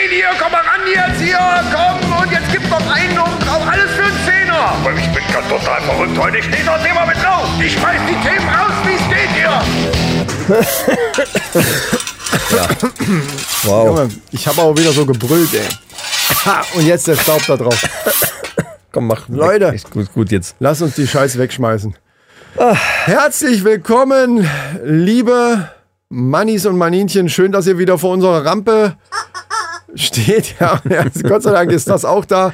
stehen hier, komm mal ran jetzt hier, komm und jetzt gibt's noch einen oben drauf, alles für einen Zehner. Aber ich bin ganz total verrückt heute, ich stehe das Thema mit drauf. Ich schmeiß die Themen raus, wie es geht hier. Wow. Junge, ich habe auch wieder so gebrüllt, ey. Ha, Und jetzt der Staub da drauf. Komm, mach. Leute. Ist gut, gut jetzt. Lass uns die Scheiße wegschmeißen. Herzlich willkommen, liebe Mannis und Maninchen. Schön, dass ihr wieder vor unserer Rampe steht. Ja, ja, Gott sei Dank ist das auch da.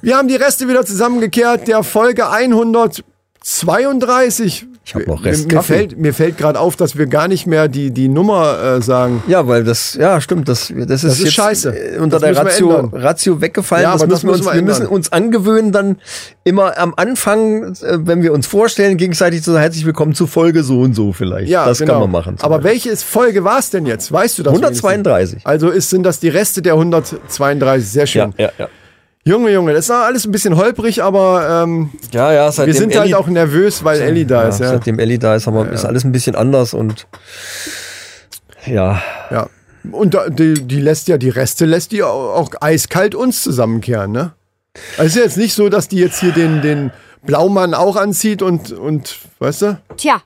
Wir haben die Reste wieder zusammengekehrt. Der Folge 132. Ich hab noch Mir- Rest Mir Kaffee. fällt, mir fällt gerade auf, dass wir gar nicht mehr die, die Nummer äh, sagen. Ja, weil das, ja, stimmt, das, das ist, ist jetzt scheiße. äh, unter Das der Ratio. Ratio weggefallen. Ja, das aber das müssen wir, uns, müssen wir wir müssen uns angewöhnen, dann immer am Anfang, äh, wenn wir uns vorstellen, gegenseitig zu herzlich willkommen zu Folge so und so vielleicht. Ja, das genau. kann man machen. Aber Beispiel. welche ist Folge war es denn jetzt? Weißt du das? 132. Also ist, sind das die Reste der 132. Sehr Ja, schön. ja, ja. Junge, Junge, das ist alles ein bisschen holprig, aber ähm, Ja, ja, seitdem wir sind halt Elli- auch nervös, weil Ellie da ja, ist. Ja. Seitdem Ellie da ist, haben wir, ist alles ein bisschen anders und ja, ja. Und da, die, die lässt ja, die Reste lässt die auch, auch eiskalt uns zusammenkehren, ne? Also ist ja jetzt nicht so, dass die jetzt hier den, den Blaumann auch anzieht und, und, weißt du? Tja,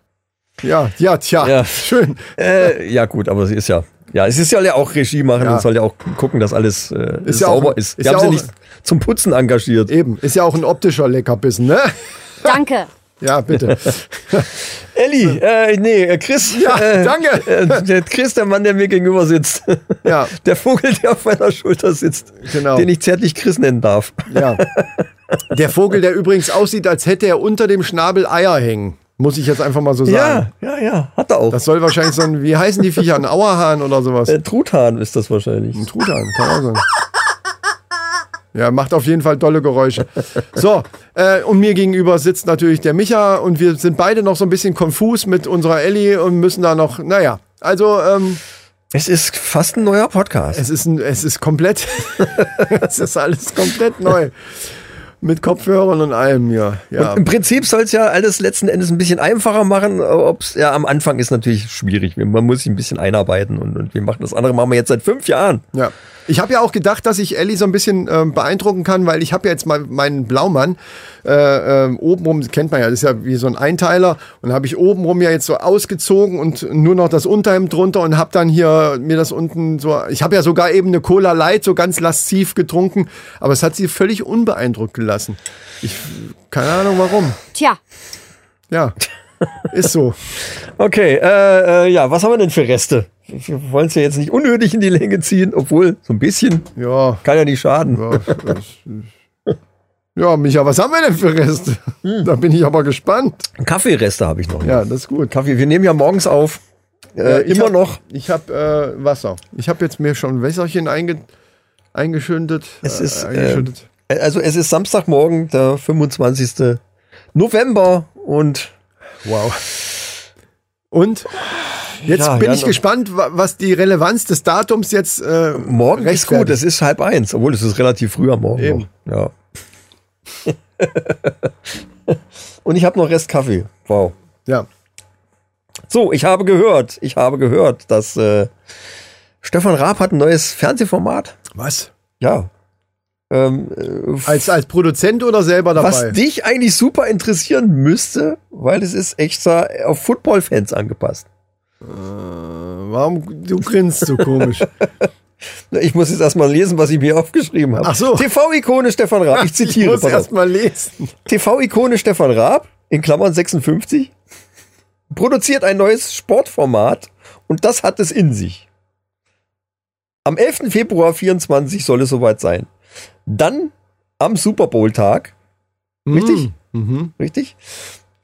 Ja, ja, tja, Ja. schön. äh, ja gut, aber sie ist ja, ja, es ist ja auch Regie machen Ja. und soll ja auch gucken, dass alles äh, Ist ja sauber auch- ist. ist Wir ja haben sie auch- nicht zum Putzen engagiert. Eben, ist ja auch ein optischer Leckerbissen, ne? danke. Ja, bitte. Elli, äh, nee, äh, Chris. Ja, äh, danke. Äh, der Chris, der Mann, der mir gegenüber sitzt. Ja. Der Vogel, der auf meiner Schulter sitzt. Genau. Den ich zärtlich Chris nennen darf. Ja. Der Vogel, der übrigens aussieht, als hätte er unter dem Schnabel Eier hängen. Muss ich jetzt einfach mal so sagen. Ja, ja, ja, hat er auch. Das soll wahrscheinlich so ein, wie heißen die Viecher, ein Auerhahn oder sowas? äh, Truthahn ist das wahrscheinlich. Ein Truthahn, kann auch sein. Ja, macht auf jeden Fall dolle Geräusche. So, äh, und mir gegenüber sitzt natürlich der Micha und wir sind beide noch so ein bisschen konfus mit unserer Ellie und müssen da noch, naja, also ähm, Es ist fast ein neuer Podcast. es ist, ein, es ist komplett, es ist alles komplett neu. Mit Kopfhörern und allem, ja. ja. Im Prinzip soll es ja alles letzten Endes ein bisschen einfacher machen. Ob's, ja, am Anfang ist natürlich schwierig. Man muss sich ein bisschen einarbeiten und, und wir machen das andere machen wir jetzt seit fünf Jahren. Ja. Ich habe ja auch gedacht, dass ich Ellie so ein bisschen ähm, beeindrucken kann, weil ich habe ja jetzt mal meinen Blaumann äh, ähm, obenrum, kennt man ja, das ist ja wie so ein Einteiler und habe ich obenrum ja jetzt so ausgezogen und nur noch das Unterhemd drunter und habe dann hier mir das unten so, ich habe ja sogar eben eine Cola Light so ganz lasziv getrunken, aber es hat sie völlig unbeeindruckt gelassen. Ich, keine Ahnung warum. Tja, Ja, ist so. Okay, äh, äh, ja, was haben wir denn für Reste? Wir wollen es ja jetzt nicht unnötig in die Länge ziehen, obwohl so ein bisschen Ja, kann ja nicht schaden. Ja, das- ja, Micha, was haben wir denn für Reste? Da bin ich aber gespannt. Kaffeereste habe ich noch. Ja, das ist gut. Kaffee, wir nehmen ja morgens auf. Äh, ich immer hab, noch. Ich habe äh, Wasser. Ich habe jetzt mir schon Wässerchen einge, eingeschüttet. Es ist, äh, eingeschüttet. Äh, Also es ist Samstagmorgen, der 25. November und wow. Und jetzt Ja, bin ich gespannt, wa- was die Relevanz des Datums jetzt äh, morgen ist gut, es ist halb eins, obwohl es ist relativ früh am Morgen. Eben. Noch. Ja. und ich habe noch Rest Kaffee. Wow. Ja. So, ich habe gehört, ich habe gehört, dass äh, Stefan Raab hat ein neues Fernsehformat. Was? Ja. Ähm, äh, Als, als Produzent oder selber dabei? was dich eigentlich super interessieren müsste, weil es ist extra auf Football-Fans angepasst. Warum du grinst so komisch? Ich muss jetzt erstmal lesen, was ich mir aufgeschrieben habe. Ach so. TV-Ikone Stefan Raab. Ich ich zitiere. muss pass auf. erst mal lesen. TV-Ikone Stefan Raab, in Klammern 56, produziert ein neues Sportformat und das hat es in sich. Am 11. Februar 24 soll es soweit sein. Dann am Super Bowl-Tag, Richtig? Mhm. richtig?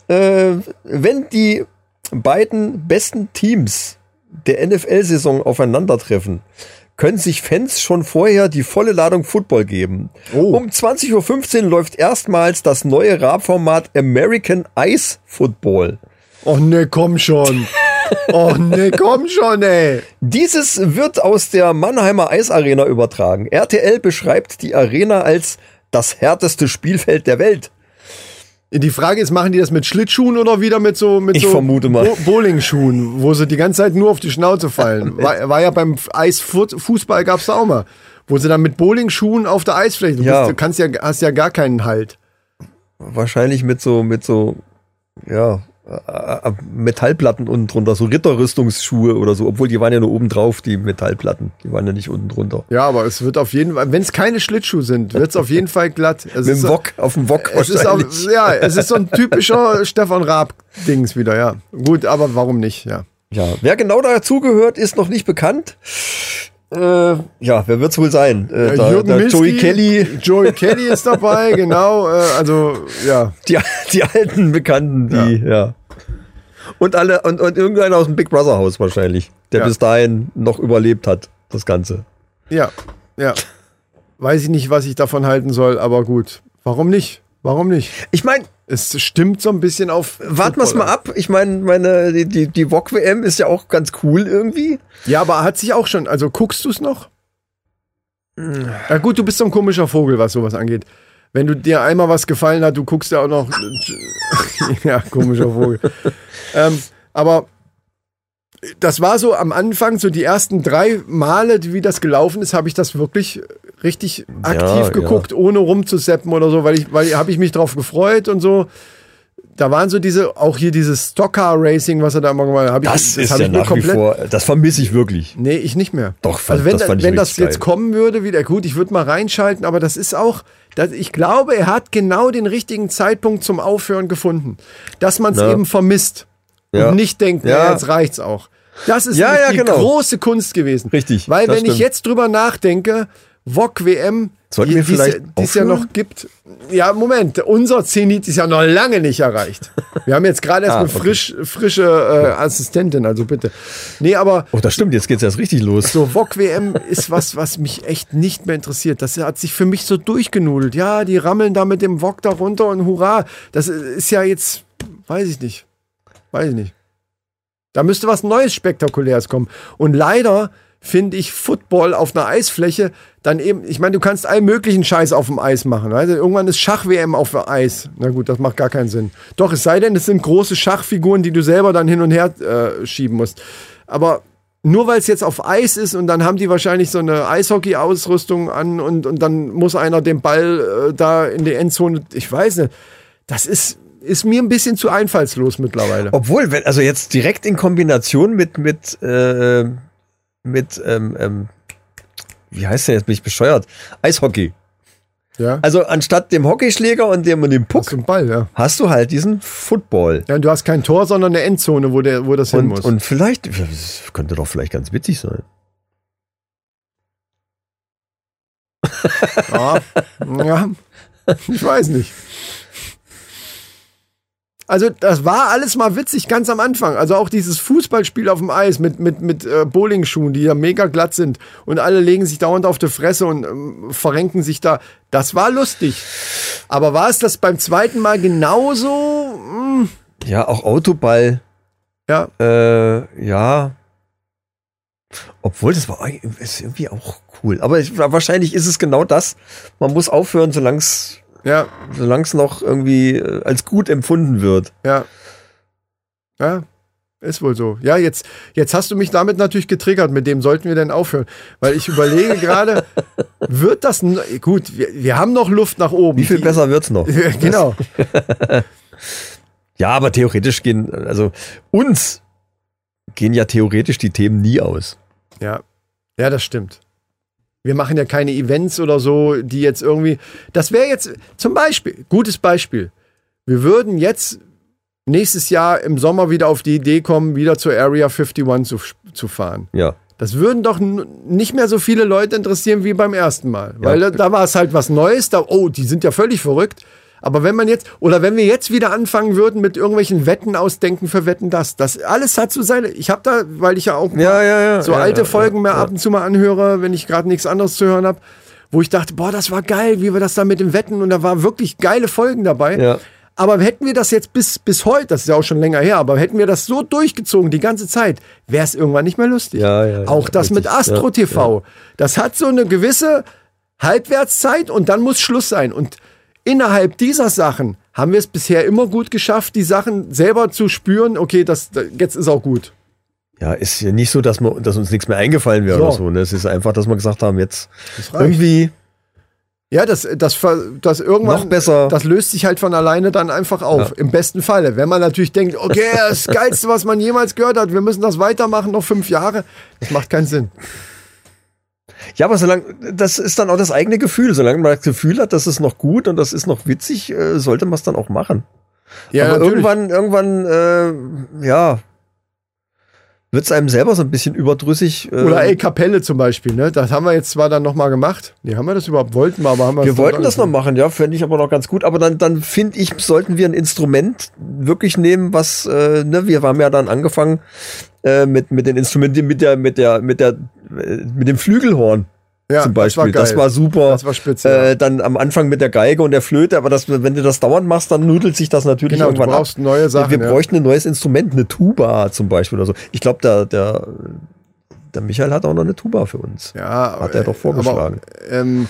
Äh, wenn die beiden besten Teams der NFL-Saison aufeinandertreffen, können sich Fans schon vorher die volle Ladung Football geben. Oh. Um 20.15 Uhr läuft erstmals das neue Raab-Format American Ice Football. Oh ne, komm schon. Oh ne, komm schon, ey. Dieses wird aus der Mannheimer Eisarena übertragen. RTL beschreibt die Arena als das härteste Spielfeld der Welt. Die Frage ist, machen die das mit Schlittschuhen oder wieder mit so mit Ich so vermute mal. Bo Bowlingschuhen, wo sie die ganze Zeit nur auf die Schnauze fallen? War, war ja beim Eisfußball gab's da auch mal, wo sie dann mit Bowlingschuhen auf der Eisfläche. Du, Ja. bist, du kannst ja hast ja gar keinen Halt. Wahrscheinlich mit so, mit so, ja, äh, äh, Metallplatten unten drunter, so Ritterrüstungsschuhe oder so, obwohl die waren ja nur oben drauf, die Metallplatten. Die waren ja nicht unten drunter. Ja, aber es wird auf jeden Fall, wenn es keine Schlittschuhe sind, wird's auf jeden Fall glatt. Es Mit dem Wok, auf dem Wok Es ist wahrscheinlich. ja, es ist so ein typischer Stefan Raab-Dings wieder, ja. Gut, aber warum nicht, ja. Ja, wer genau dazugehört, ist noch nicht bekannt. Äh, ja, wer wird's wohl sein? Äh, da, Jürgen da Milski, Joey Kelly, Joey Kelly ist dabei, genau. Äh, also, ja. die, die alten Bekannten, die, ja. Und alle, und, und irgendeiner aus dem Big Brother Haus wahrscheinlich, der Ja. bis dahin noch überlebt hat, das Ganze. Ja, ja. Weiß ich nicht, was ich davon halten soll, aber gut. Warum nicht? Warum nicht? Ich meine, Es stimmt so ein bisschen auf. warten wir's Football mal ab. Ich meine, meine, die, die, die VOG WM ist ja auch ganz cool irgendwie. Ja, aber hat sich auch schon. Also guckst du es noch? Ja, gut, du bist so ein komischer Vogel, was sowas angeht. Wenn du dir einmal was gefallen hat, du guckst ja auch noch. ja, komischer Vogel. ähm, aber das war so am Anfang, so die ersten drei Male, wie das gelaufen ist, habe ich das wirklich richtig aktiv ja. geguckt, ohne rumzuseppen oder so, weil ich, weil habe ich mich drauf gefreut und so. Da waren so diese, auch hier dieses Stockcar Racing, was er da immer gemacht hat. hab Das, ich, ist hab ja nach wie vor, das vermisse ich wirklich. Nee, ich nicht mehr. Doch, also wenn das ich wenn das jetzt geil. kommen würde, wieder gut, ich würde mal reinschalten, aber das ist auch, das, ich glaube, er hat genau den richtigen Zeitpunkt zum Aufhören gefunden. Dass man es Ja. eben vermisst Ja. und nicht denkt, Ja. ja. jetzt reicht's auch. Das ist Ja, ja, die genau. große Kunst gewesen. Richtig, Weil wenn ich stimmt. jetzt drüber nachdenke, VOG WM, Sollten die es ja- die es noch gibt. Ja, Moment, unser Zenit ist ja noch lange nicht erreicht. Wir haben jetzt gerade erst Ah, eine okay. frisch, frische äh, Assistentin, also bitte. Nee, aber Oh, das stimmt, jetzt geht's erst richtig los. so, VOG WM ist was, was mich echt nicht mehr interessiert. Das hat sich für mich so durchgenudelt. Ja, die rammeln da mit dem VOG da runter und hurra. Das ist ja jetzt, weiß ich nicht. Weiß ich nicht. Da müsste was Neues, Spektakuläres kommen. Und leider finde ich Football auf einer Eisfläche dann eben, ich meine, du kannst allen möglichen Scheiß auf dem Eis machen. Du? Irgendwann ist Schach-WM auf dem Eis. Na gut, das macht gar keinen Sinn. Doch, es sei denn, es sind große Schachfiguren, die du selber dann hin und her äh, schieben musst. Aber nur weil es jetzt auf Eis ist und dann haben die wahrscheinlich so eine Eishockey-Ausrüstung an und, und dann muss einer den Ball äh, da in die Endzone, ich weiß nicht. Das ist, ist mir ein bisschen zu einfallslos mittlerweile. Obwohl, wenn, also jetzt direkt in Kombination mit, mit, äh, mit, ähm, ähm, wie heißt der jetzt, bin ich bescheuert? Eishockey. Ja? Also anstatt dem Hockeyschläger und dem, und dem Puck Zum Ball, ja. hast du halt diesen Football. ja. Du hast kein Tor, sondern eine Endzone, wo, der, wo das hin Und, muss. und vielleicht, das könnte doch vielleicht ganz witzig sein. Ja, ja, ich weiß nicht. Also das war alles mal witzig ganz am Anfang. Also auch dieses Fußballspiel auf dem Eis mit, mit, mit äh, Bowlingschuhen, die ja mega glatt sind und alle legen sich dauernd auf die Fresse und ähm, verrenken sich da. Das war lustig. Aber war es das beim zweiten Mal genauso? Hm, Ja, auch Autoball. ja, Äh, ja. Obwohl, das war irgendwie auch cool. Aber ich, wahrscheinlich ist es genau das. Man muss aufhören, solange es ja, solang's noch irgendwie äh, als gut empfunden wird. ja. Ja, ist wohl so. Ja, jetzt, jetzt hast du mich damit natürlich getriggert. Mit dem sollten wir denn aufhören. Weil ich überlege gerade, wird das. Gut, wir, wir haben noch Luft nach oben. Wie viel Die- besser wird's noch? genau. Ja, aber theoretisch gehen, also uns gehen ja theoretisch die Themen nie aus. Ja. Ja, das stimmt. Wir machen ja keine Events oder so, die jetzt irgendwie. Das wäre jetzt zum Beispiel, gutes Beispiel. Wir würden jetzt nächstes Jahr im Sommer wieder auf die Idee kommen, wieder zur Area 51 zu, zu fahren. Ja. Das würden doch nicht mehr so viele Leute interessieren wie beim ersten Mal. Weil Ja. da, da war es halt was Neues. Da, oh, die sind ja völlig verrückt. Aber wenn man jetzt, oder wenn wir jetzt wieder anfangen würden mit irgendwelchen Wetten ausdenken für Wetten, das, das alles hat so seine. Ich habe da, weil ich ja auch Ja, ja, ja. so alte Folgen ja. ab und zu mal anhöre, wenn ich gerade nichts anderes zu hören habe, wo ich dachte, boah, das war geil, wie wir das da mit dem Wetten und da waren wirklich geile Folgen dabei. Aber hätten wir das jetzt bis, bis heute, das ist ja auch schon länger her, aber hätten wir das so durchgezogen die ganze Zeit, wäre es irgendwann nicht mehr lustig. Ja, ja, ja, auch das mit richtig. Astro Ja, TV. Das hat so eine gewisse Halbwertszeit und dann muss Schluss sein. Und innerhalb dieser Sachen haben wir es bisher immer gut geschafft, die Sachen selber zu spüren. Okay, das, jetzt ist auch gut. Ja, ist ja nicht so, dass, wir, dass uns nichts mehr eingefallen wäre So. oder so. Ne? Es ist einfach, dass wir gesagt haben, jetzt irgendwie Ja, das, das, das irgendwann. Noch besser. Das löst sich halt von alleine dann einfach auf. Ja. Im besten Falle. Wenn man natürlich denkt, okay, das Geilste, was man jemals gehört hat, wir müssen das weitermachen, noch fünf Jahre. Das macht keinen Sinn. Ja, aber solange, das ist dann auch das eigene Gefühl. Solange man das Gefühl hat, das ist noch gut und das ist noch witzig, äh, sollte man es dann auch machen. Ja, aber natürlich. irgendwann, irgendwann, äh, ja, wird es einem selber so ein bisschen überdrüssig. Äh, Oder ey, Kapelle zum Beispiel, ne? Das haben wir jetzt zwar dann nochmal gemacht. Nee, haben wir das überhaupt? Wollten wir, aber haben wir wir wollten das noch machen, ja, fände ich aber noch ganz gut. Aber dann, dann finde ich, sollten wir ein Instrument wirklich nehmen, was, äh, ne, wir haben ja dann angefangen äh, mit, mit den Instrumenten, mit der, mit der, mit der, äh, mit dem Flügelhorn ja, zum Beispiel. Das war, geil. super. Das war spitze. ja. Äh, dann am Anfang mit der Geige und der Flöte, aber das, wenn du das dauernd machst, dann nudelt sich das natürlich Genau, du irgendwann brauchst ab. neue Sachen, Wir ja. bräuchten ein neues Instrument, eine Tuba zum Beispiel oder so. Ich glaube, der, der, der Michael hat auch noch eine Tuba für uns. Ja, Hat er doch vorgeschlagen. Aber, ähm,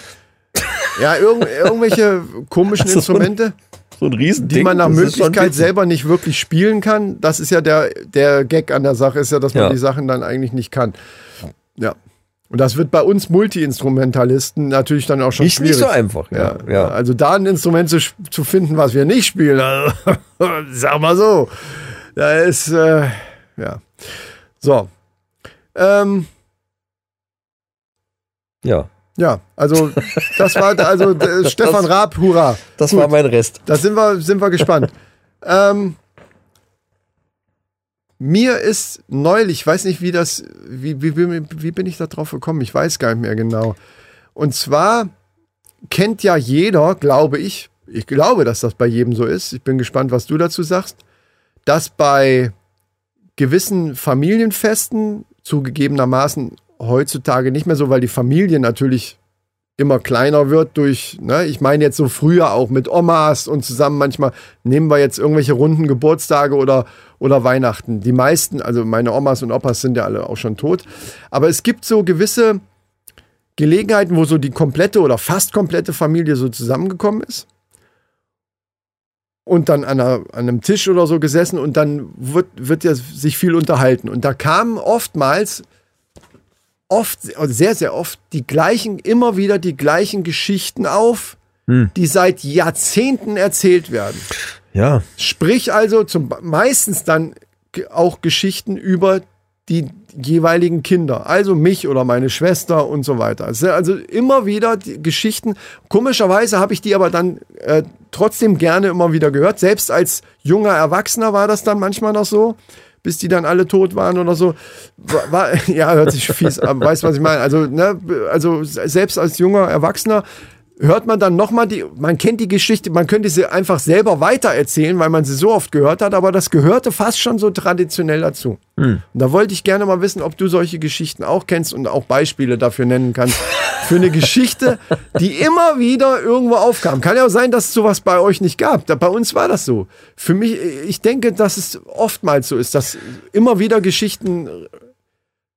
ja, irgend, irgendwelche komischen Also so ein Instrumente, So ein Riesending. die man nach das Möglichkeit selber nicht wirklich spielen kann. Das ist ja der, der Gag an der Sache, ist ja, dass man Ja. die Sachen dann eigentlich nicht kann. Ja. Und das wird bei uns Multi-Instrumentalisten natürlich dann auch schon Nicht, schwierig. nicht so einfach. Ja, Ja, ja. Also da ein Instrument zu, zu finden, was wir nicht spielen, also, sag mal so. Da ist, äh, ja. So. Ähm, ja. ja, also das war also äh, Stefan Raab, hurra. Das Gut. war mein Rest. Da sind wir, sind wir gespannt. ähm, mir ist neulich, ich weiß nicht, wie das, wie, wie, wie, wie bin ich da drauf gekommen? Ich weiß gar nicht mehr genau. Und zwar kennt ja jeder, glaube ich, ich glaube, dass das bei jedem so ist. Ich bin gespannt, was du dazu sagst, dass bei gewissen Familienfesten zugegebenermaßen heutzutage nicht mehr so, weil die Familie natürlich immer kleiner wird durch, ne, ich meine jetzt so früher auch mit Omas und zusammen manchmal nehmen wir jetzt irgendwelche runden Geburtstage oder, oder Weihnachten. Die meisten, also meine Omas und Opas sind ja alle auch schon tot. Aber es gibt so gewisse Gelegenheiten, wo so die komplette oder fast komplette Familie so zusammengekommen ist. Und dann an, einer, an einem Tisch oder so gesessen und dann wird, wird ja sich viel unterhalten. Und da kamen oftmals oft, sehr, sehr oft die gleichen, immer wieder die gleichen Geschichten auf, die seit Jahrzehnten erzählt werden. Ja. Sprich also zum, meistens dann auch Geschichten über die jeweiligen Kinder, also mich oder meine Schwester und so weiter. Also immer wieder die Geschichten. Komischerweise habe ich die aber dann äh, trotzdem gerne immer wieder gehört. Selbst als junger Erwachsener war das dann manchmal noch so, bis die dann alle tot waren oder so. War, war, ja, hört sich fies an, weißt was ich meine. Also, ne, also selbst als junger Erwachsener hört man dann nochmal die, man kennt die Geschichte, man könnte sie einfach selber weitererzählen, weil man sie so oft gehört hat, aber das gehörte fast schon so traditionell dazu. Und da wollte ich gerne mal wissen, ob du solche Geschichten auch kennst und auch Beispiele dafür nennen kannst. Für eine Geschichte, die immer wieder irgendwo aufkam. Kann ja auch sein, dass es sowas bei euch nicht gab. Da, bei uns war das so. Für mich, ich denke, dass es oftmals so ist, dass immer wieder Geschichten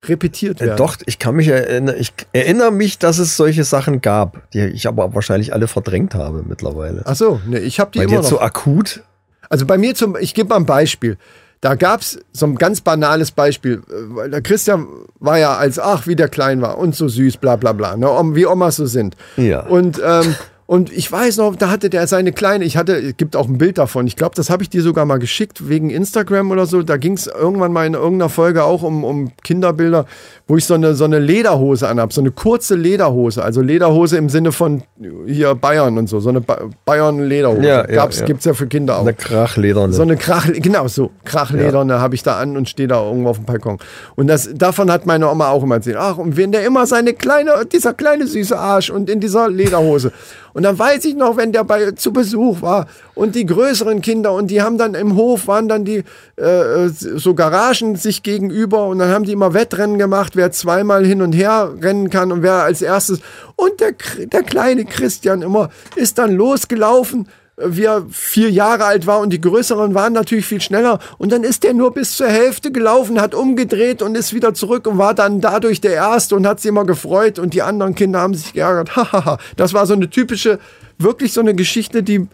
repetiert Äh, werden. Doch, ich kann mich erinnern, ich erinnere mich, dass es solche Sachen gab, die ich aber wahrscheinlich alle verdrängt habe mittlerweile. Ach so, ne, ich habe die Weil immer jetzt noch. so akut, Also bei mir zum, ich gebe mal ein Beispiel. Da gab es so ein ganz banales Beispiel. äh, Weil der Christian war ja als, ach, wie der klein war und so süß, bla bla bla, ne, wie Omas so sind. Ja. Und, ähm, und ich weiß noch, da hatte der seine kleine, ich hatte, es gibt auch ein Bild davon. Ich glaube, das habe ich dir sogar mal geschickt wegen Instagram oder so. Da ging es irgendwann mal in irgendeiner Folge auch um, um Kinderbilder, wo ich so eine, so eine Lederhose anhab, so eine kurze Lederhose. Also Lederhose im Sinne von hier Bayern und so, so eine ba Bayern-Lederhose. Ja, ja, ja. Gibt's ja für Kinder auch. eine Krachlederne. So eine Krach, genau so, Krachlederne habe ich da an und stehe da irgendwo auf dem Balkon. Und das, davon hat meine Oma auch immer erzählt. Ach, und wenn der immer seine kleine, dieser kleine süße Arsch und in dieser Lederhose. Und dann weiß ich noch, wenn der bei, zu Besuch war und die größeren Kinder und die haben dann im Hof, waren dann die äh, so Garagen sich gegenüber und dann haben die immer Wettrennen gemacht, wer zweimal hin und her rennen kann und wer als erstes. Und der, der kleine Christian immer ist dann losgelaufen wie er vier Jahre alt war und die größeren waren natürlich viel schneller. Und dann ist der nur bis zur Hälfte gelaufen, hat umgedreht und ist wieder zurück und war dann dadurch der Erste und hat sich immer gefreut und die anderen Kinder haben sich geärgert. Hahaha. das war so eine typische, wirklich so eine Geschichte, die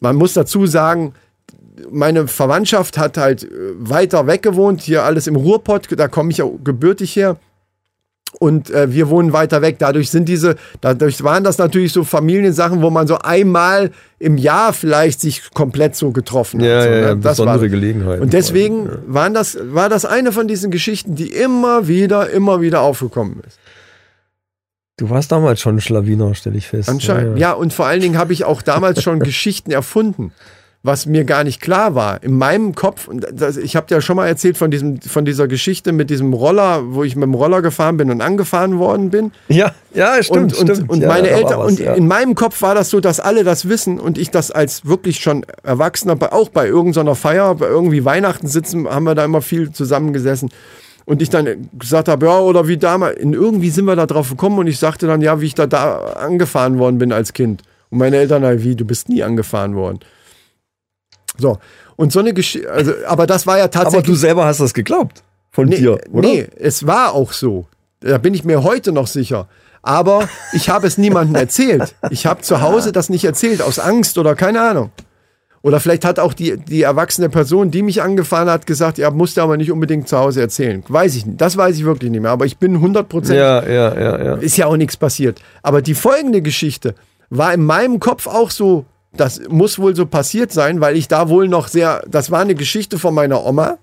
man muss dazu sagen, meine Verwandtschaft hat halt äh, weiter weg gewohnt, hier alles im Ruhrpott, da komme ich auch gebürtig her. Und äh, wir wohnen weiter weg. Dadurch sind diese, dadurch waren das natürlich so Familiensachen, wo man so einmal im Jahr vielleicht sich komplett so getroffen Ja, hat. So, ja, ja, ne? Das besondere war- Gelegenheiten. Und deswegen Ja. waren das, war das eine von diesen Geschichten, die immer wieder, immer wieder aufgekommen ist. Du warst damals schon ein Schlawiner, stelle ich fest. Anscheinend. Ja, und vor allen Dingen habe ich auch damals schon Geschichten erfunden, was mir gar nicht klar war. In meinem Kopf, und das, ich habe dir ja schon mal erzählt von, diesem, von dieser Geschichte mit diesem Roller, wo ich mit dem Roller gefahren bin und angefahren worden bin. Ja, ja, stimmt, und, und, stimmt. und ja, meine war Eltern, was, und ja. in meinem Kopf war das so, dass alle das wissen und ich das als wirklich schon Erwachsener, auch bei irgendeiner Feier, bei irgendwie Weihnachten sitzen, haben wir da immer viel zusammengesessen. Und ich dann gesagt habe, ja, oder wie damals, in irgendwie sind wir da drauf gekommen und ich sagte dann, ja, wie ich da, da angefahren worden bin als Kind. Und meine Eltern, wie, du bist nie angefahren worden. So. Und so eine Geschichte, also, aber das war ja tatsächlich. Aber du selber hast das geglaubt. Von Nee, dir, oder? nee, es war auch so. Da bin ich mir heute noch sicher. Aber ich habe es niemandem erzählt. Ich habe zu Hause das nicht erzählt, aus Angst oder keine Ahnung. Oder vielleicht hat auch die, die erwachsene Person, die mich angefahren hat, gesagt, ja, musst du aber nicht unbedingt zu Hause erzählen. Weiß ich nicht. Das weiß ich wirklich nicht mehr. Aber ich bin 100 Prozent Ja, ja, ja, ja. ist ja auch nichts passiert. Aber die folgende Geschichte war in meinem Kopf auch so, das muss wohl so passiert sein, weil ich da wohl noch sehr, das war eine Geschichte von meiner Oma,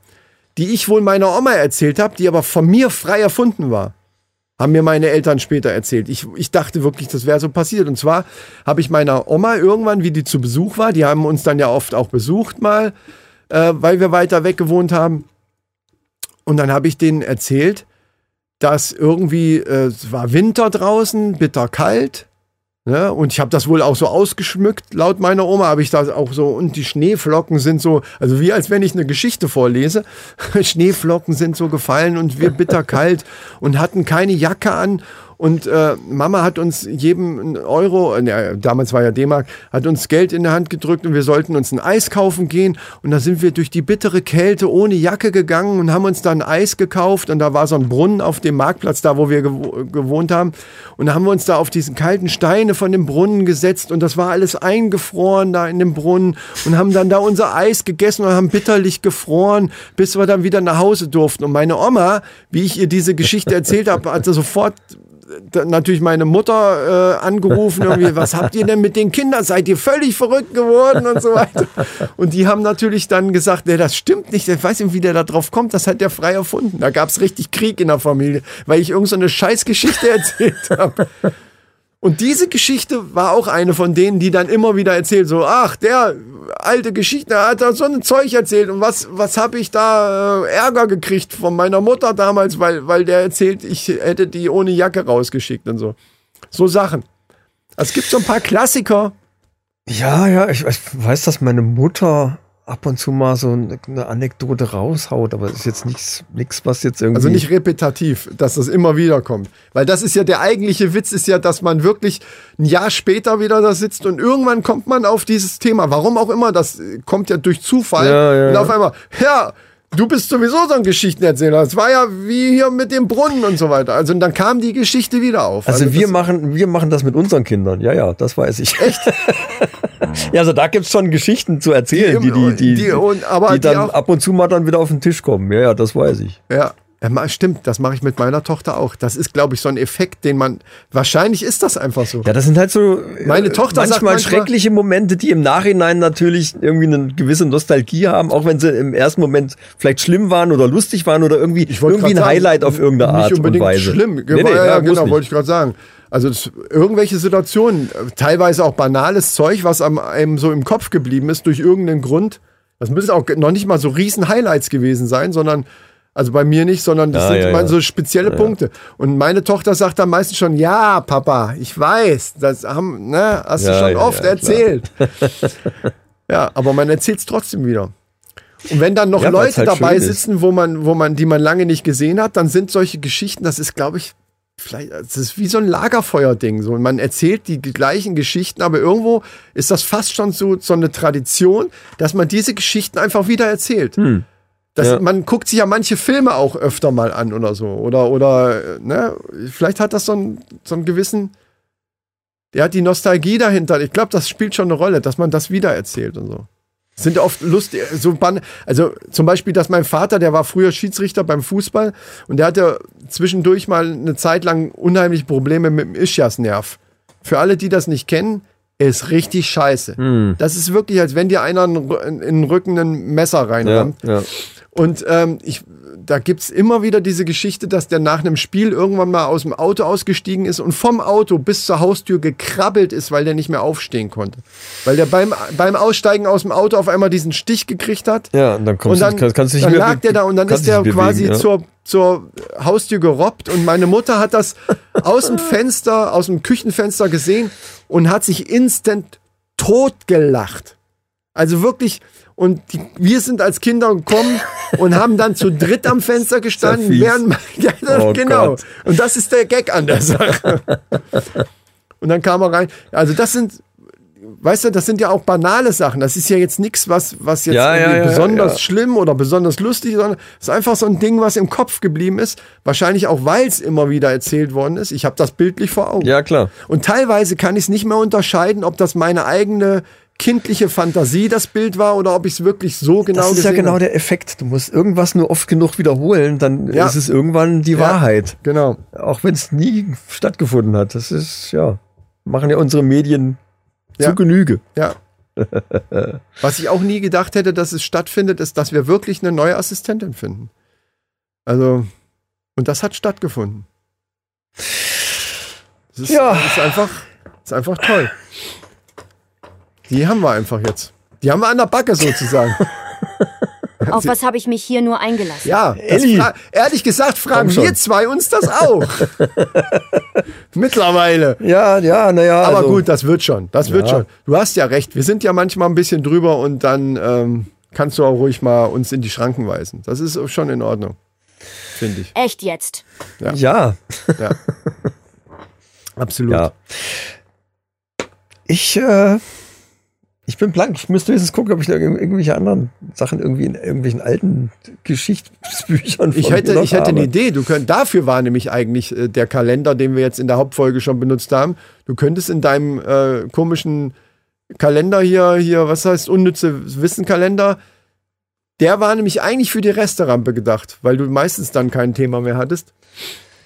die ich wohl meiner Oma erzählt habe, die aber von mir frei erfunden war. Haben mir meine Eltern später erzählt. Ich, ich dachte wirklich, das wäre so passiert. Und zwar habe ich meiner Oma irgendwann, wie die zu Besuch war, die haben uns dann ja oft auch besucht mal, äh, weil wir weiter weg gewohnt haben. Und dann habe ich denen erzählt, dass irgendwie, äh, es war Winter draußen, bitterkalt. Ne? Und ich habe das wohl auch so ausgeschmückt. Laut meiner Oma habe ich das auch so. Und die Schneeflocken sind so, also wie als wenn ich eine Geschichte vorlese. Schneeflocken sind so gefallen und wir bitterkalt und hatten keine Jacke an. Und äh, Mama hat uns jedem einen Euro, äh, damals war ja D-Mark, hat uns Geld in der Hand gedrückt und wir sollten uns ein Eis kaufen gehen. Und da sind wir durch die bittere Kälte ohne Jacke gegangen und haben uns dann Eis gekauft. Und da war so ein Brunnen auf dem Marktplatz, da wo wir gewo gewohnt haben. Und da haben wir uns da auf diesen kalten Steine von dem Brunnen gesetzt und das war alles eingefroren da in dem Brunnen und haben dann da unser Eis gegessen und haben bitterlich gefroren, bis wir dann wieder nach Hause durften. Und meine Oma, wie ich ihr diese Geschichte erzählt habe, hat sofort natürlich meine Mutter äh, angerufen, irgendwie, was habt ihr denn mit den Kindern? Seid ihr völlig verrückt geworden und so weiter? Und die haben natürlich dann gesagt, nee, das stimmt nicht, ich weiß nicht, wie der da drauf kommt, das hat der frei erfunden. Da gab es richtig Krieg in der Familie, weil ich irgend so eine Scheißgeschichte erzählt habe. Und diese Geschichte war auch eine von denen, die dann immer wieder erzählt, so, ach, der alte Geschichte hat da so ein Zeug erzählt und was, was habe ich da äh, Ärger gekriegt von meiner Mutter damals, weil, weil der erzählt, ich hätte die ohne Jacke rausgeschickt und so. So Sachen. Es gibt so ein paar Klassiker. Ja, ja, ich, ich weiß, dass meine Mutter ab und zu mal so eine, Anekdote raushaut, aber es ist jetzt nichts, nichts, was jetzt irgendwie. Also nicht repetitiv, dass das immer wieder kommt. Weil das ist ja der eigentliche Witz, ist ja, dass man wirklich ein Jahr später wieder da sitzt und irgendwann kommt man auf dieses Thema. Warum auch immer, das kommt ja durch Zufall. Ja, ja, und auf einmal, ja, du bist sowieso so ein Geschichtenerzähler. Es war ja wie hier mit dem Brunnen und so weiter. Also und dann kam die Geschichte wieder auf. Also, wir das- machen, wir machen das mit unseren Kindern. Ja, ja, das weiß ich. Echt? ja, also da gibt's schon Geschichten zu erzählen, die, die, die, die- und- aber die dann ab und zu mal dann wieder auf den Tisch kommen. Ja, ja, das weiß ich. Ja. Ja, ma- stimmt, das mache ich mit meiner Tochter auch. Das ist, glaube ich, so ein Effekt, den man. Wahrscheinlich ist das einfach so. Ja, das sind halt so Meine äh, Tochter sagt manchmal manchmal- schreckliche Momente, die im Nachhinein natürlich irgendwie eine gewisse Nostalgie haben, auch wenn sie im ersten Moment vielleicht schlimm waren oder lustig waren oder irgendwie, irgendwie ein sagen, Highlight auf irgendeine Art Nicht unbedingt und Weise. schlimm. Nee, nee, ja, ja, genau, nicht. wollte ich gerade sagen. Also das, irgendwelche Situationen, äh, teilweise auch banales Zeug, was einem so im Kopf geblieben ist durch irgendeinen Grund. Das müssen auch noch nicht mal so riesen Highlights gewesen sein, sondern also bei mir nicht, sondern das Ja, sind ja, ja. so spezielle Punkte. Und meine Tochter sagt dann meistens schon, ja, Papa, ich weiß, das haben, ne, hast du Ja, schon ja, oft ja, erzählt. ja, aber man erzählt es trotzdem wieder. Und wenn dann noch Ja, Leute halt dabei sitzen, wo man, wo man, die man lange nicht gesehen hat, dann sind solche Geschichten, das ist, glaube ich, vielleicht, das ist wie so ein Lagerfeuerding. So, man erzählt die gleichen Geschichten, aber irgendwo ist das fast schon so, so eine Tradition, dass man diese Geschichten einfach wieder erzählt. Das, Ja. Man guckt sich ja manche Filme auch öfter mal an oder so. Oder, oder, ne, vielleicht hat das so einen, so einen gewissen Der hat die Nostalgie dahinter. Ich glaube, das spielt schon eine Rolle, dass man das wieder erzählt und so. Es sind oft lustig, so ban also zum Beispiel, dass mein Vater, der war früher Schiedsrichter beim Fußball und der hatte zwischendurch mal eine Zeit lang unheimlich Probleme mit dem Ischiasnerv. Für alle, die das nicht kennen, ist richtig scheiße. Das ist wirklich, als wenn dir einer in den Rücken ein Messer Ja, reinrammt. ja. Und ähm, ich, da gibt's immer wieder diese Geschichte, dass der nach einem Spiel irgendwann mal aus dem Auto ausgestiegen ist und vom Auto bis zur Haustür gekrabbelt ist, weil der nicht mehr aufstehen konnte. Weil der beim, beim Aussteigen aus dem Auto auf einmal diesen Stich gekriegt hat. Ja, und dann kommst Und dann, du, kannst, kannst du nicht dann mehr lag der da und dann ist der quasi bewegen, ja. zur, zur Haustür gerobbt und meine Mutter hat das aus dem Fenster, aus dem Küchenfenster gesehen und hat sich instant totgelacht. Also wirklich, und die, wir sind als Kinder gekommen und haben dann zu dritt am Fenster gestanden, während ja, das, Oh genau. Gott. Und das ist der Gag an der Sache. und dann kam er rein. Also das sind, weißt du, das sind ja auch banale Sachen. Das ist ja jetzt nichts, was, was jetzt Ja, ja, besonders schlimm oder besonders lustig, sondern es ist einfach so ein Ding, was im Kopf geblieben ist. Wahrscheinlich auch, weil es immer wieder erzählt worden ist. Ich habe das bildlich vor Augen. Ja, klar. Und teilweise kann ich es nicht mehr unterscheiden, ob das meine eigene kindliche Fantasie das Bild war oder ob ich es wirklich so genau Das ist ja genau habe. der Effekt. Du musst irgendwas nur oft genug wiederholen, dann Ja. ist es irgendwann die Ja. Wahrheit. Genau. Auch wenn es nie stattgefunden hat. Das ist, ja, machen ja unsere Medien Ja. zu Genüge. Ja. Was ich auch nie gedacht hätte, dass es stattfindet, ist, dass wir wirklich eine neue Assistentin finden. Also, und das hat stattgefunden. Das ist, Ja. das ist einfach, das ist einfach toll. Die haben wir einfach jetzt. Die haben wir an der Backe sozusagen. Auf was habe ich mich hier nur eingelassen? Ja, Elli. ehrlich gesagt fragen wir zwei uns das auch. Mittlerweile. Ja, ja, naja. Aber also, gut, das wird schon. Das wird Ja. schon. Du hast ja recht. Wir sind ja manchmal ein bisschen drüber und dann ähm, kannst du auch ruhig mal uns in die Schranken weisen. Das ist schon in Ordnung. Finde ich. Echt jetzt? Ja, Ja. Absolut. ja. Ich, äh, ich bin blank. Ich müsste höchstens gucken, ob ich irg- irgendwelche anderen Sachen irgendwie in irgendwelchen alten Geschichtsbüchern Ich hätte, ich hätte eine. Idee. Du könnt, dafür war nämlich eigentlich äh, der Kalender, den wir jetzt in der Hauptfolge schon benutzt haben. Du könntest in deinem äh, komischen Kalender hier, hier, was heißt unnütze Wissenkalender, der war nämlich eigentlich für die Resterampe gedacht, weil du meistens dann kein Thema mehr hattest.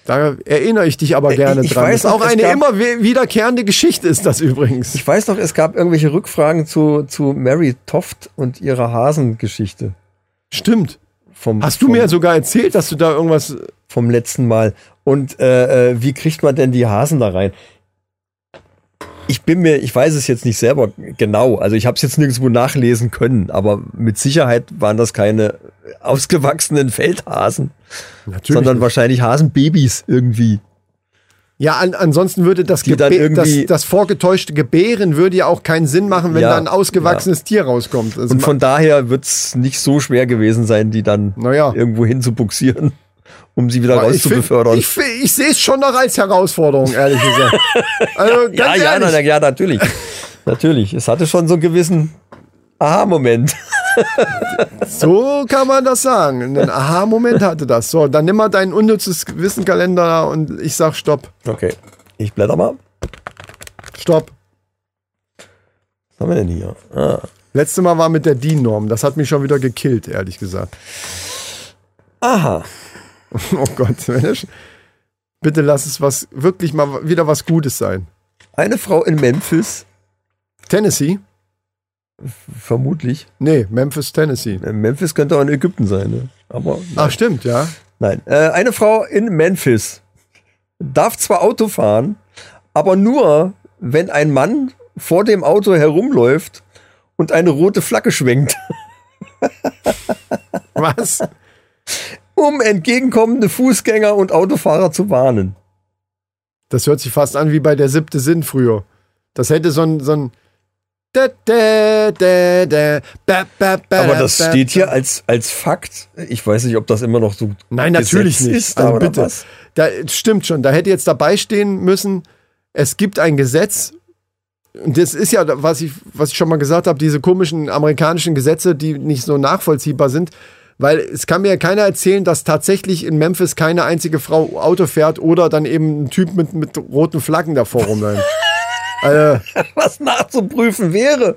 Da erinnere ich dich aber Äh, gerne ich dran. weiß das ist auch noch, es eine immer wiederkehrende Geschichte ist das übrigens. Ich weiß noch, es gab irgendwelche Rückfragen zu, zu Mary Toft und ihrer Hasengeschichte. Stimmt. Vom, Hast du vom, mir sogar erzählt, dass du da irgendwas vom letzten Mal. Und äh, äh, wie kriegt man denn die Hasen da rein? Ich bin mir, ich weiß es jetzt nicht selber genau, also ich habe es jetzt nirgendwo nachlesen können, aber mit Sicherheit waren das keine ausgewachsenen Feldhasen, Natürlich sondern nicht. wahrscheinlich Hasenbabys irgendwie. Ja, an, ansonsten würde das, das, das vorgetäuschte Gebären würde ja auch keinen Sinn machen, wenn Ja, da ein ausgewachsenes Tier rauskommt. Also Und von daher wird es nicht so schwer gewesen sein, die dann Naja. irgendwo hin zu buxieren, um sie wieder ich, rauszubefördern. ich, find- ich sehe es schon noch als Herausforderung, ehrlich gesagt. Also ganz Ja, ja, ehrlich. na, ja, natürlich. natürlich. Es hatte schon so einen gewissen Aha-Moment. So kann man das sagen. Einen Aha-Moment hatte das. So, dann nimm mal dein unnützes Wissenkalender und ich sag Stopp. Okay. Ich blätter mal. Stopp. Was haben wir denn hier? Ah. Letzte Mal war mit der DIN-Norm. Das hat mich schon wieder gekillt, ehrlich gesagt. Aha. Oh Gott. Mensch. Bitte lass es was, wirklich mal wieder was Gutes sein. Eine Frau in Memphis, Tennessee? vermutlich. Nee, Memphis, Tennessee. Memphis könnte auch in Ägypten sein, ne? Aber Ach, stimmt, ja. nein. Äh, eine Frau in Memphis darf zwar Auto fahren, aber nur, wenn ein Mann vor dem Auto herumläuft und eine rote Flagge schwenkt, Was? Um entgegenkommende Fußgänger und Autofahrer zu warnen. Das hört sich fast an wie bei der siebte Sinn früher. Das hätte so ein, so ein Aber das steht hier als, als Fakt. Ich weiß nicht, ob das immer noch so Nein, natürlich Gesetz nicht. ist. da also bitte. was? Da stimmt schon. Da hätte jetzt dabei stehen müssen, es gibt ein Gesetz. Und das ist ja, was ich, was ich schon mal gesagt habe, diese komischen amerikanischen Gesetze, die nicht so nachvollziehbar sind. Weil es kann mir ja keiner erzählen, dass tatsächlich in Memphis keine einzige Frau Auto fährt oder dann eben ein Typ mit, mit roten Flaggen davor rumrennt. Also, was nachzuprüfen wäre.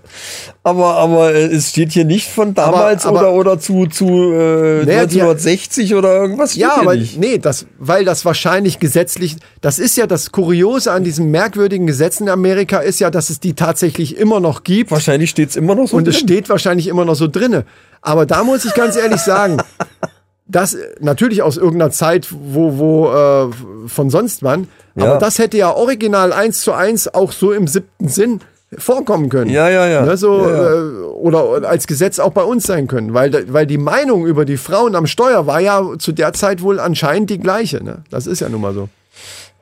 Aber, aber äh, es steht hier nicht von damals Aber- aber- oder, oder zu, zu äh, die- 1960 oder irgendwas. Ja, aber nicht. nee, das, weil das wahrscheinlich gesetzlich, das ist ja das Kuriose an diesen merkwürdigen Gesetzen in Amerika ist ja, dass es die tatsächlich immer noch gibt. Wahrscheinlich steht es immer noch so. Und es drin. steht wahrscheinlich immer noch so drinne. Aber da muss ich ganz ehrlich sagen, das äh, natürlich aus irgendeiner Zeit, wo, wo äh, von sonst wann, Ja. aber das hätte ja original eins zu eins auch so im siebten Sinn vorkommen können. Ja, ja, ja. Ne, so, Ja, ja. Äh, oder als Gesetz auch bei uns sein können, weil, weil die Meinung über die Frauen am Steuer war ja zu der Zeit wohl anscheinend die gleiche. Ne? Das ist ja nun mal so.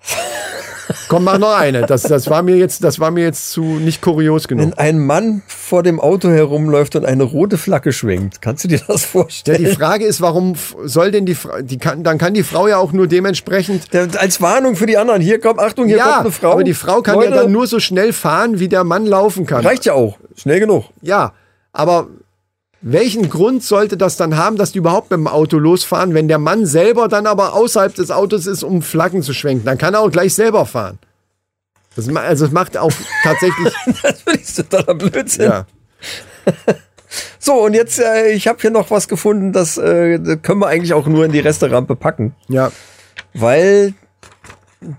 Komm, mach noch eine. Das, das, war mir jetzt, das war mir jetzt zu nicht kurios genug. Wenn ein Mann vor dem Auto herumläuft und eine rote Flagge schwenkt, kannst du dir das Ja, vorstellen? die Frage ist, warum soll denn die, Fra- die kann, dann kann die Frau ja auch nur dementsprechend. Der, als Warnung für die anderen. Hier kommt, Achtung, hier ja, kommt eine Frau. aber die Frau kann Leute, ja dann nur so schnell fahren, wie der Mann laufen kann. Reicht ja auch. Schnell genug. Ja, aber welchen Grund sollte das dann haben, dass die überhaupt mit dem Auto losfahren, wenn der Mann selber dann aber außerhalb des Autos ist, um Flaggen zu schwenken? Dann kann er auch gleich selber fahren. Das, also das macht auch tatsächlich. Das finde ich totaler Blödsinn. ja. So, und jetzt, äh, ich habe hier noch was gefunden, das, äh, das können wir eigentlich auch nur in die Resterampe packen, ja. weil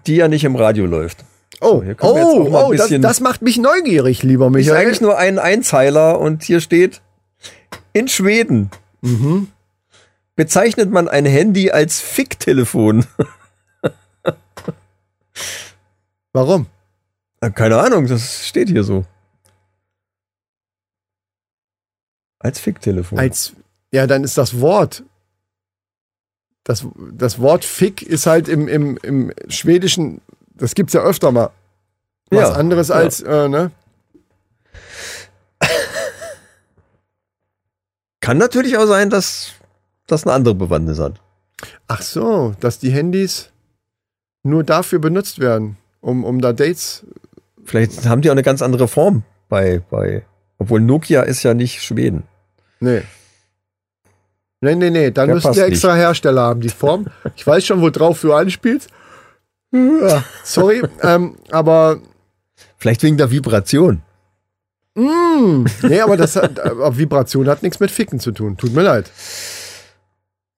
die ja nicht im Radio läuft. Oh, auch oh, oh das, bisschen- das macht mich neugierig, lieber Ist Michael. eigentlich nur ein Einzeiler und hier steht, in Schweden bezeichnet man ein Handy als Ficktelefon. Warum? Keine Ahnung, das steht hier so. Als Ficktelefon. Als, ja, dann ist das Wort. Das, das Wort Fick ist halt im, im, im Schwedischen, das gibt's ja öfter mal. Was Ja, anderes ja. als, äh, ne? Kann natürlich auch sein, dass das eine andere Bewandtnis hat. Ach so, dass die Handys nur dafür benutzt werden, um, um da Dates. Vielleicht haben die auch eine ganz andere Form bei, bei, obwohl Nokia ist ja nicht Schweden. Nee. Nee, nee, nee, dann Der müssen die extra Hersteller haben, die Form. Ich weiß schon, worauf du anspielst. Sorry, ähm, aber Vielleicht wegen der Vibration. Nee, aber das hat, aber Vibration hat nichts mit Ficken zu tun. Tut mir leid.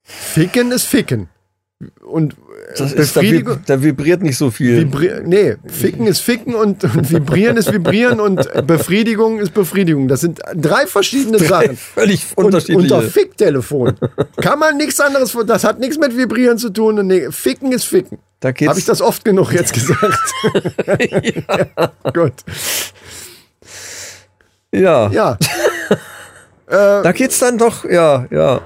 Ficken ist Ficken. Und Das ist, da, vib da vibriert nicht so viel. Vibri nee, Ficken ist Ficken und, und Vibrieren ist Vibrieren und Befriedigung ist Befriedigung. Das sind drei verschiedene Sachen. Völlig Und unterschiedliche. unter Ficktelefon kann man nichts anderes, das hat nichts mit Vibrieren zu tun. Und nee, Ficken ist Ficken. da Habe ich das oft genug jetzt gesagt? ja. Gut. Ja. Ja. Da geht's dann doch, ja, ja.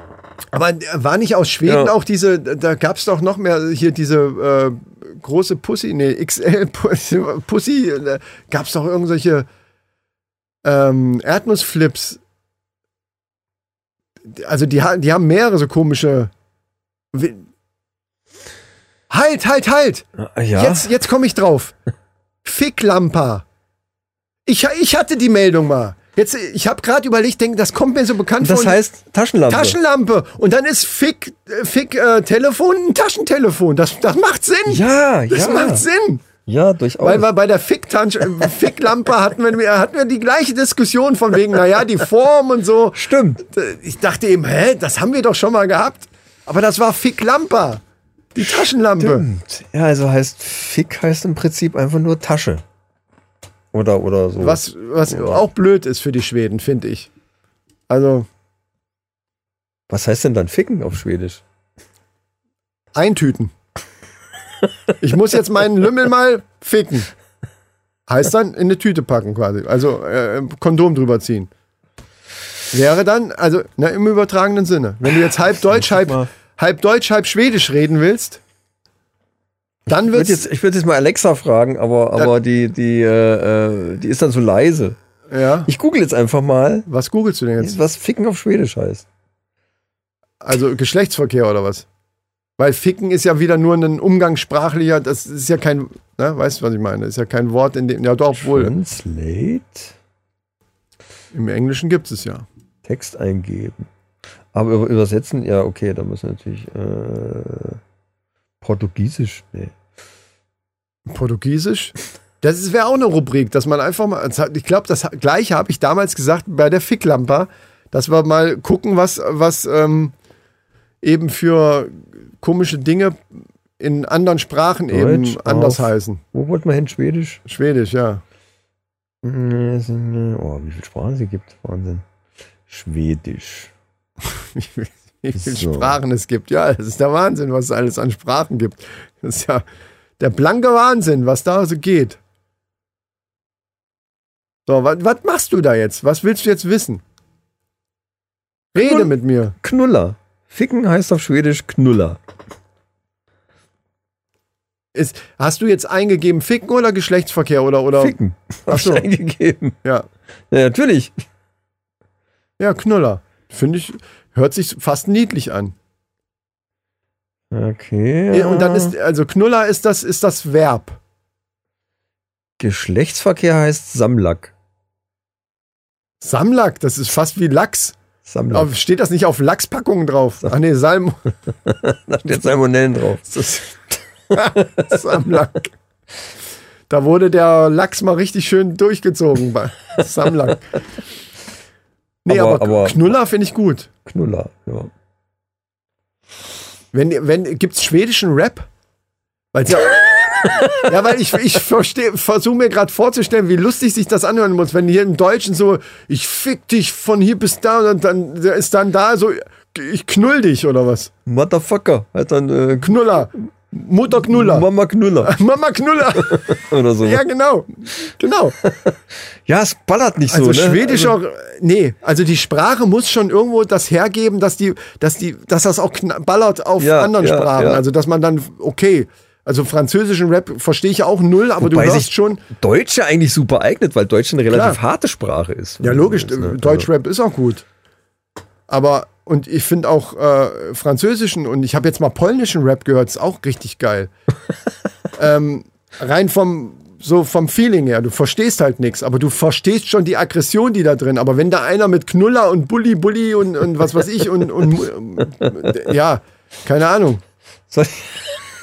Aber war nicht aus Schweden Ja. auch diese, da gab es doch noch mehr hier diese äh, große Pussy, nee, XL Pussy, Pussy äh, gab es doch irgendwelche ähm, Erdnussflips. Also die, die haben mehrere so komische. Halt, halt, halt! ja. Jetzt, jetzt komme ich drauf. Ficklampa. Ich, ich hatte die Meldung mal. Jetzt, ich habe gerade überlegt, denke, das kommt mir so bekannt das vor. heißt Taschenlampe. Taschenlampe. Und dann ist Fick, Fick äh, Telefon ein Taschentelefon. Das, das macht Sinn. Ja, das ja. macht Sinn. Ja, durchaus. Weil wir bei der äh, Ficklampe hatten wir, hatten wir die gleiche Diskussion von wegen, naja, die Form und so. Stimmt. Ich dachte eben, hä, das haben wir doch schon mal gehabt. Aber das war Ficklampa. Die Taschenlampe. Stimmt. Ja, also heißt Fick heißt im Prinzip einfach nur Tasche. Oder, oder so. Was, was auch blöd ist für die Schweden, finde ich. Also, Was heißt denn dann Ficken auf Schwedisch? eintüten. Ich muss jetzt meinen Lümmel mal ficken. Heißt dann in eine Tüte packen quasi. Also äh, Kondom drüber ziehen. Wäre dann, also na, im übertragenen Sinne. Wenn du jetzt halb Deutsch, halb, halb Deutsch, halb Schwedisch reden willst, dann Ich würde wird's. jetzt, ich würd jetzt mal Alexa fragen, aber, aber die, die, äh, äh, die ist dann so leise. ja. Ich google jetzt einfach mal, Was googelst du denn jetzt? was Ficken auf Schwedisch heißt. Also Geschlechtsverkehr oder was? Weil ficken ist ja wieder nur ein umgangssprachlicher, das ist ja kein, ne, weißt du, was ich meine? Das ist ja kein Wort in dem, ja doch, wohl. Translate, Im Englischen gibt es ja. Text eingeben. Aber über- übersetzen, ja, okay, da müssen natürlich äh, Portugiesisch. Nee. Portugiesisch? Das wäre auch eine Rubrik, dass man einfach mal, ich glaube, das gleiche habe ich damals gesagt bei der Ficklampe, dass wir mal gucken, was, was ähm, eben für komische Dinge in anderen Sprachen eben Deutsch anders auf- heißen. Wo wollte man hin? Schwedisch? Schwedisch, ja. Oh, wie viele Sprachen sie gibt. Wahnsinn. Schwedisch. Wie viele So. Sprachen es gibt. Ja, das ist der Wahnsinn, was es alles an Sprachen gibt. Das ist ja der blanke Wahnsinn, was da so geht. So, was, machst du da jetzt? Was willst du jetzt wissen? Rede Knull- mit mir. Knuller. Ficken heißt auf Schwedisch Knuller. Ist, hast du jetzt eingegeben Ficken oder Geschlechtsverkehr oder oder? Ficken. Ich so. eingegeben. Ja, Ja, natürlich. ja, Knuller. Finde ich, hört sich fast niedlich an. Okay. Und dann ist, also Knuller ist das, ist das Verb. Geschlechtsverkehr heißt Samlack. Samlack, das ist fast wie Lachs. Samlack. Steht das nicht auf Lachspackungen drauf? Ach nee, Salm. Da steht Salmonellen drauf. Samlack. Da wurde der Lachs mal richtig schön durchgezogen bei Samlack. Nee, aber, Aber- aber- Knuller finde ich gut. Knuller. Ja. Wenn, wenn, gibt's schwedischen Rap? Weil's ja, ja, weil ich, ich versuche mir gerade vorzustellen, wie lustig sich das anhören muss, wenn hier im Deutschen so, ich fick dich von hier bis da und dann der ist dann da so, ich knull dich oder was? Motherfucker. Halt dann äh, Knuller. Mutter Knuller. Mama Knuller. Mama Knuller. Oder so. Ja, genau. Genau. Ja, es ballert nicht Also so. ne? schwedischer, nee, also die Sprache muss schon irgendwo das hergeben, dass die, dass die, dass das auch ballert auf Ja, anderen ja, Sprachen. ja. Also dass man dann, okay, also französischen Rap verstehe ich ja auch null, aber Wobei du hörst sich schon, Deutsche eigentlich super eignet, weil Deutsch eine relativ Klar. harte Sprache ist. ja logisch, Das, ne? Deutschrap ist auch gut. Aber, und ich finde auch äh, französischen und ich habe jetzt mal polnischen Rap gehört, ist auch richtig geil. ähm, rein vom, so vom Feeling her, du verstehst halt nichts, aber du verstehst schon die Aggression, die da drin. Aber wenn da einer mit Knuller und Bulli, Bulli und, und was weiß ich und, und äh, ja, keine Ahnung.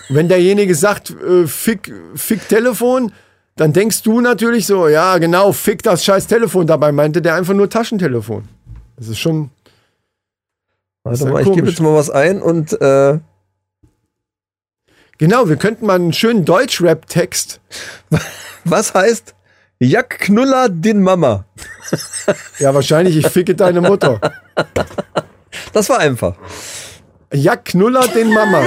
Wenn derjenige sagt, äh, fick, fick Telefon, dann denkst du natürlich so, ja, genau, fick das scheiß Telefon. Dabei meinte der einfach nur Taschentelefon. Das ist schon. Warte mal, ich gebe jetzt mal was ein und äh, Genau, wir könnten mal einen schönen Deutsch-Rap-Text. was heißt Jack Knuller den Mama? Ja, wahrscheinlich, ich ficke deine Mutter. Das war einfach. Ja, Knuller den Mama.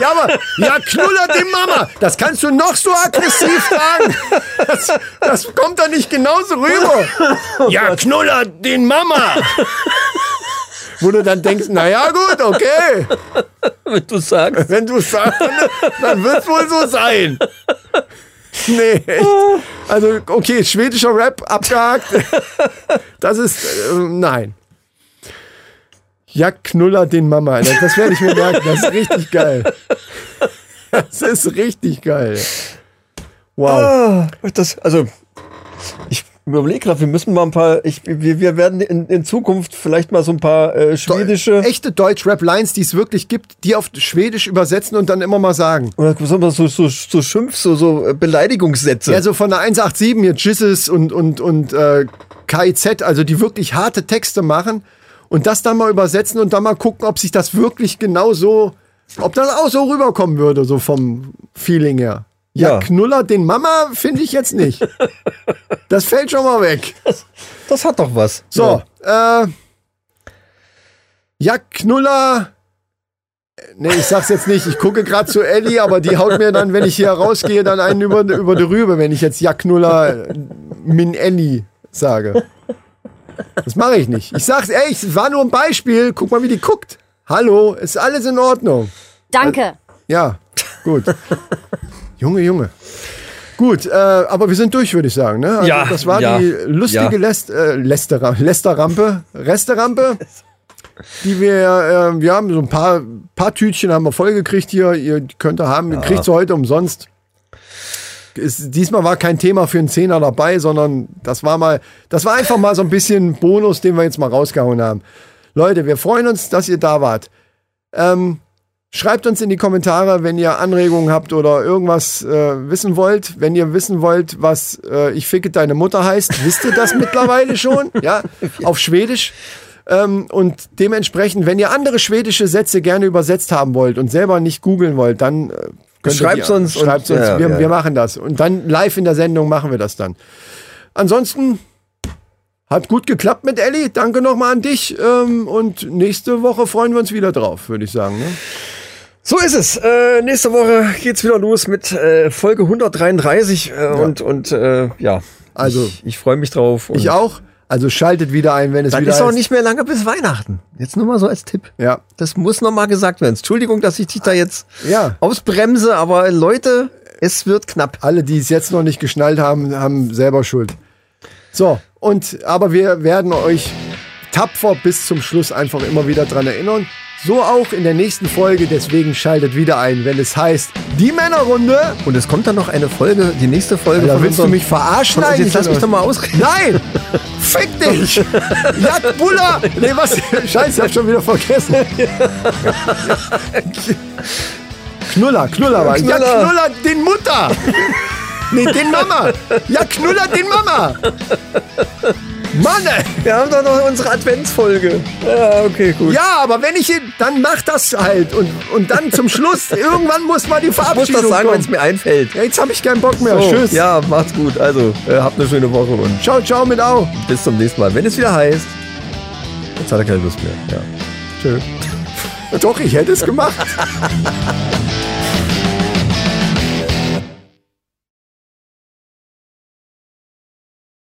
Ja, aber, ja, Knuller den Mama. Das kannst du noch so aggressiv sagen. Das, das kommt doch nicht genauso rüber. Ja, Knuller den Mama. Wo du dann denkst, naja, gut, okay. Wenn du sagst. Wenn du sagst, dann, wird es wohl so sein. Nee, echt. Also, okay, schwedischer Rap abgehakt. Das ist, äh, nein. Ja, Knuller den Mama. Das werde ich mir merken. Das ist richtig geil. Das ist richtig geil. Wow. Ah, das, also, ich überlege gerade, wir müssen mal ein paar, ich, wir, wir werden in, in Zukunft vielleicht mal so ein paar äh, schwedische Echte Deutsch-Rap-Lines, die es wirklich gibt, die auf Schwedisch übersetzen und dann immer mal sagen. oder so, so, so Schimpf, so, so äh, Beleidigungssätze. Ja, so von der 187 hier Jizzes und, und, und äh, KIZ, also die wirklich harte Texte machen und das dann mal übersetzen und dann mal gucken, ob sich das wirklich genau so, ob das auch so rüberkommen würde, so vom Feeling her. Ja, Ja. Knuller den Mama finde ich jetzt nicht. Das fällt schon mal weg. das hat doch was. So, äh, ja, Knuller. Nee, ich sag's jetzt nicht. Ich gucke gerade zu Ellie, aber die haut mir dann, wenn ich hier rausgehe, dann einen über, über die Rübe, wenn ich jetzt Ja, Knuller Min Ellie sage. Das mache ich nicht. Ich sag's, ey, es war nur ein Beispiel. Guck mal, wie die guckt. Hallo, ist alles in Ordnung. Danke. Ja, gut. Junge, Junge. Gut, äh, aber wir sind durch, würde ich sagen. Ne? Also Ja, das war ja, die lustige ja. Läst, äh, Lästerer, Lästerrampe, Resterampe, die wir, äh, wir haben so ein paar, paar Tütchen haben wir vollgekriegt hier. Ihr könnt ihr haben, ihr kriegt sie heute umsonst. Ist, diesmal war kein Thema für einen Zehner dabei, sondern das war mal, das war einfach mal so ein bisschen Bonus, den wir jetzt mal rausgehauen haben. Leute, wir freuen uns, dass ihr da wart. Ähm, Schreibt uns in die Kommentare, wenn ihr Anregungen habt oder irgendwas äh, wissen wollt. Wenn ihr wissen wollt, was äh, ich ficke deine Mutter heißt, wisst ihr das mittlerweile schon? Ja, auf Schwedisch. Ähm, und dementsprechend, wenn ihr andere schwedische Sätze gerne übersetzt haben wollt und selber nicht googeln wollt, dann äh, könnt ihr Schreibt's die- uns und- Schreibt's uns. ja, wir, ja. wir machen das. Und dann live in der Sendung machen wir das dann. Ansonsten hat gut geklappt mit Elli. Danke nochmal an dich. Ähm, und nächste Woche freuen wir uns wieder drauf, würde ich sagen. Ne? So ist es. Äh, nächste Woche geht's wieder los mit äh, Folge 133 äh, und und äh, ja. Also- ich, ich freue mich drauf. Ich auch. Also schaltet wieder ein, wenn es Dann wieder ist auch nicht mehr lange bis Weihnachten. Jetzt nur mal so als Tipp. Ja. Das muss noch mal gesagt werden. Entschuldigung, dass ich dich da jetzt Ja. ausbremse, aber Leute, es wird knapp. Alle, die es jetzt noch nicht geschnallt haben, haben selber Schuld. So, und aber wir werden euch tapfer bis zum Schluss einfach immer wieder dran erinnern. So auch in der nächsten Folge, deswegen schaltet wieder ein, wenn es heißt, die Männerrunde. Und es kommt dann noch eine Folge, die nächste Folge Da willst du mich verarschen uns. Jetzt lass mich doch mal ausreden. Nein! Fick dich! Jad Buller! Nee, was? Scheiße, ich hab schon wieder vergessen. Knuller, Knuller war. Ja, Knuller. Knuller den Mutter! Nee, den Mama! Ja, Knuller den Mama! Mann, ey! Wir haben doch noch unsere Adventsfolge. Ja, okay, gut. Ja, aber wenn ich, dann mach das halt. Und, und dann zum Schluss, irgendwann muss mal die ich muss Verabschiedung das sagen, wenn es mir einfällt. Ja, jetzt habe ich keinen Bock mehr. So, Tschüss. Ja, macht's gut. Also, äh, habt eine schöne Woche und Ciao, ciao mit Au. bis zum nächsten Mal. Wenn es wieder heißt, jetzt hat er keine Lust mehr. Ja. Tschö. Doch, ich hätte es gemacht.